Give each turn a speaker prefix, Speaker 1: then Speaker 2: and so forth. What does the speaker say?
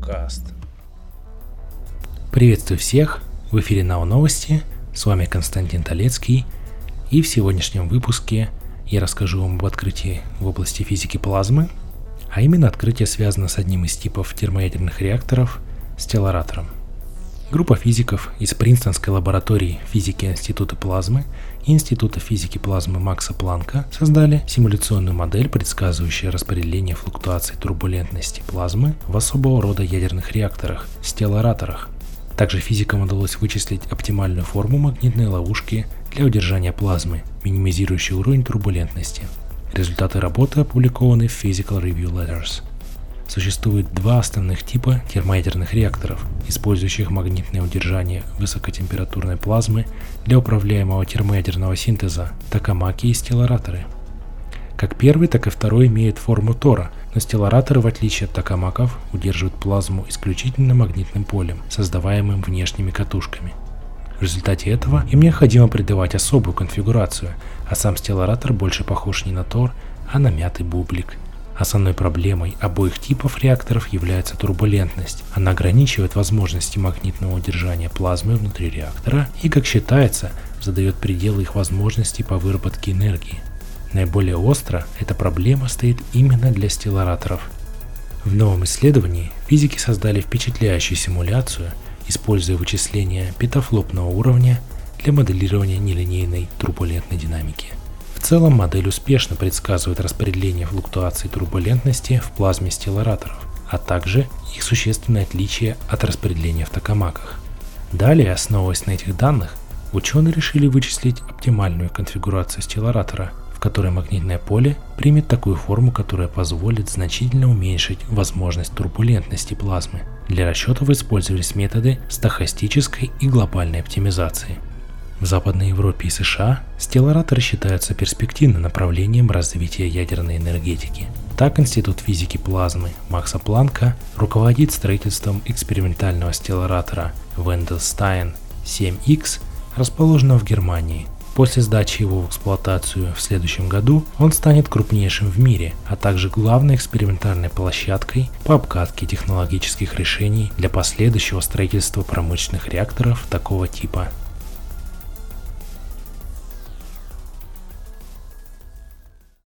Speaker 1: подкаст. Приветствую всех, в эфире НАУ Новости, с вами Константин Толецкий, и в сегодняшнем выпуске я расскажу вам об открытии в области физики плазмы, а именно открытие связано с одним из типов термоядерных реакторов – стелларатором – Группа физиков из Принстонской лаборатории физики Института плазмы и Института физики плазмы Макса Планка создали симуляционную модель, предсказывающую распределение флуктуаций турбулентности плазмы в особого рода ядерных реакторах – стеллараторах. Также физикам удалось вычислить оптимальную форму магнитной ловушки для удержания плазмы, минимизирующей уровень турбулентности. Результаты работы опубликованы в Physical Review Letters – Существует два основных типа термоядерных реакторов, использующих магнитное удержание высокотемпературной плазмы для управляемого термоядерного синтеза – токамаки и стеллараторы. Как первый, так и второй имеют форму тора, но стеллараторы, в отличие от токамаков, удерживают плазму исключительно магнитным полем, создаваемым внешними катушками. В результате этого им необходимо придавать особую конфигурацию, а сам стелларатор больше похож не на тор, а на мятый бублик – Основной проблемой обоих типов реакторов является турбулентность. Она ограничивает возможности магнитного удержания плазмы внутри реактора и, как считается, задает пределы их возможностей по выработке энергии. Наиболее остро эта проблема стоит именно для стеллараторов. В новом исследовании физики создали впечатляющую симуляцию, используя вычисления петафлопного уровня для моделирования нелинейной турбулентной динамики. В целом модель успешно предсказывает распределение флуктуаций турбулентности в плазме стеллараторов, а также их существенное отличие от распределения в токамаках. Далее, основываясь на этих данных, ученые решили вычислить оптимальную конфигурацию стелларатора, в которой магнитное поле примет такую форму, которая позволит значительно уменьшить возможность турбулентности плазмы. Для расчетов использовались методы стохастической и глобальной оптимизации – в Западной Европе и США стеллараторы считаются перспективным направлением развития ядерной энергетики. Так Институт физики плазмы Макса Планка руководит строительством экспериментального стелларатора Wendelstein 7X, расположенного в Германии. После сдачи его в эксплуатацию в следующем году он станет крупнейшим в мире, а также главной экспериментальной площадкой по обкатке технологических решений для последующего строительства промышленных реакторов такого типа.